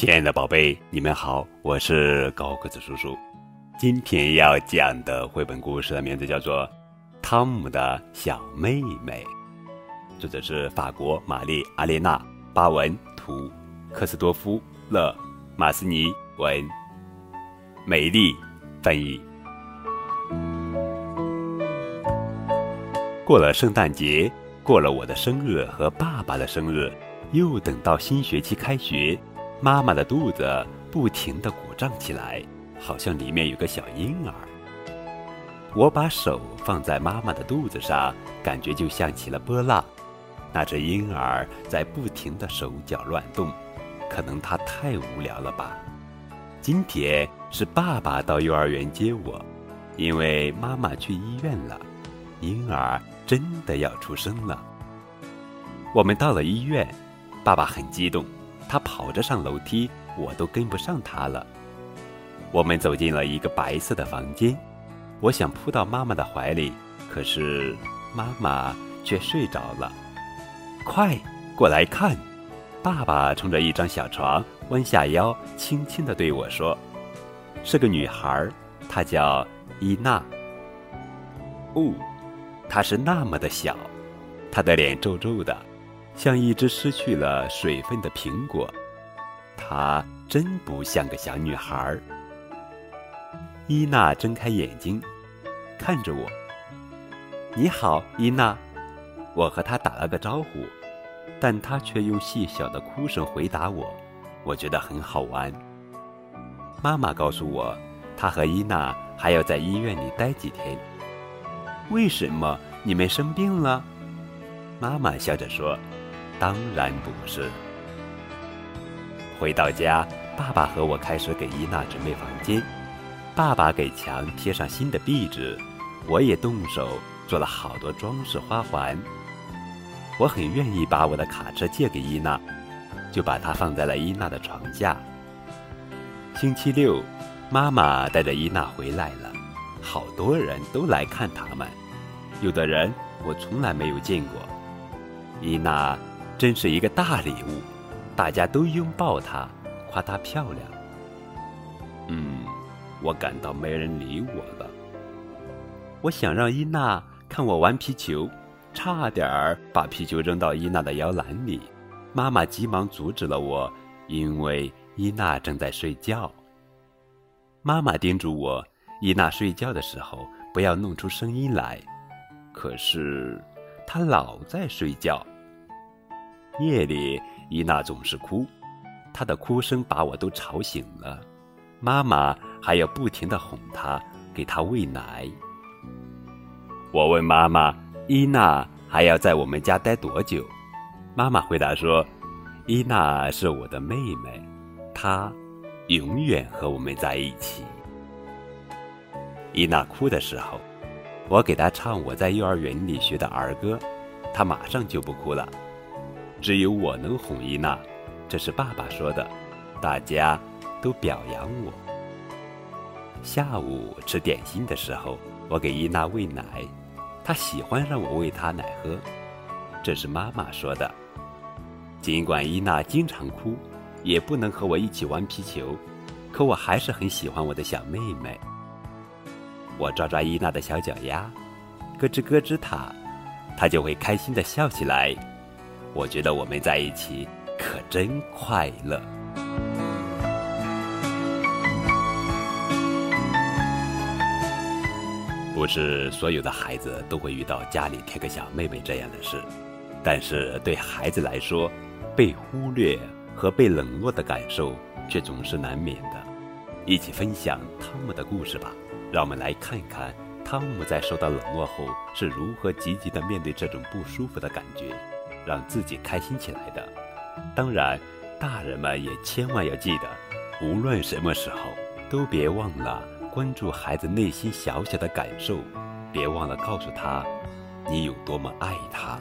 亲爱的宝贝，你们好，我是高个子叔叔。今天要讲的绘本故事的名字叫做《汤姆的小妹妹》，作者是法国玛丽阿列娜·巴文图，克斯多夫·勒马斯尼文，美丽翻译。过了圣诞节，过了我的生日和爸爸的生日，又等到新学期开学。妈妈的肚子不停地鼓胀起来，好像里面有个小婴儿。我把手放在妈妈的肚子上，感觉就像起了波浪。那只婴儿在不停地手脚乱动，可能他太无聊了吧。今天是爸爸到幼儿园接我，因为妈妈去医院了，婴儿真的要出生了。我们到了医院，爸爸很激动。他跑着上楼梯，我都跟不上他了。我们走进了一个白色的房间，我想扑到妈妈的怀里，可是妈妈却睡着了。快过来看！爸爸冲着一张小床弯下腰，轻轻地对我说：“是个女孩，她叫伊娜。”哦，她是那么的小，她的脸皱皱的。像一只失去了水分的苹果，她真不像个小女孩儿。伊娜睁开眼睛，看着我。你好，伊娜。我和她打了个招呼，但她却用细小的哭声回答我。我觉得很好玩。妈妈告诉我，她和伊娜还要在医院里待几天。为什么你们生病了？妈妈笑着说。当然不是。回到家，爸爸和我开始给伊娜准备房间。爸爸给墙贴上新的壁纸，我也动手做了好多装饰花环。我很愿意把我的卡车借给伊娜，就把它放在了伊娜的床下。星期六，妈妈带着伊娜回来了，好多人都来看他们，有的人我从来没有见过。伊娜。真是一个大礼物，大家都拥抱她，夸她漂亮。嗯，我感到没人理我了。我想让伊娜看我玩皮球，差点儿把皮球扔到伊娜的摇篮里。妈妈急忙阻止了我，因为伊娜正在睡觉。妈妈叮嘱我，伊娜睡觉的时候不要弄出声音来。可是她老在睡觉。夜里，伊娜总是哭，她的哭声把我都吵醒了。妈妈还要不停地哄她，给她喂奶。我问妈妈：“伊娜还要在我们家待多久？”妈妈回答说：“伊娜是我的妹妹，她永远和我们在一起。”伊娜哭的时候，我给她唱我在幼儿园里学的儿歌，她马上就不哭了。只有我能哄伊娜，这是爸爸说的。大家都表扬我。下午吃点心的时候，我给伊娜喂奶，她喜欢让我喂她奶喝，这是妈妈说的。尽管伊娜经常哭，也不能和我一起玩皮球，可我还是很喜欢我的小妹妹。我抓抓伊娜的小脚丫，咯吱咯吱她，她就会开心的笑起来。我觉得我们在一起可真快乐。不是所有的孩子都会遇到家里添个小妹妹这样的事，但是对孩子来说，被忽略和被冷落的感受却总是难免的。一起分享汤姆的故事吧，让我们来看看汤姆在受到冷落后是如何积极的面对这种不舒服的感觉。让自己开心起来的。当然，大人们也千万要记得，无论什么时候，都别忘了关注孩子内心小小的感受，别忘了告诉他，你有多么爱他。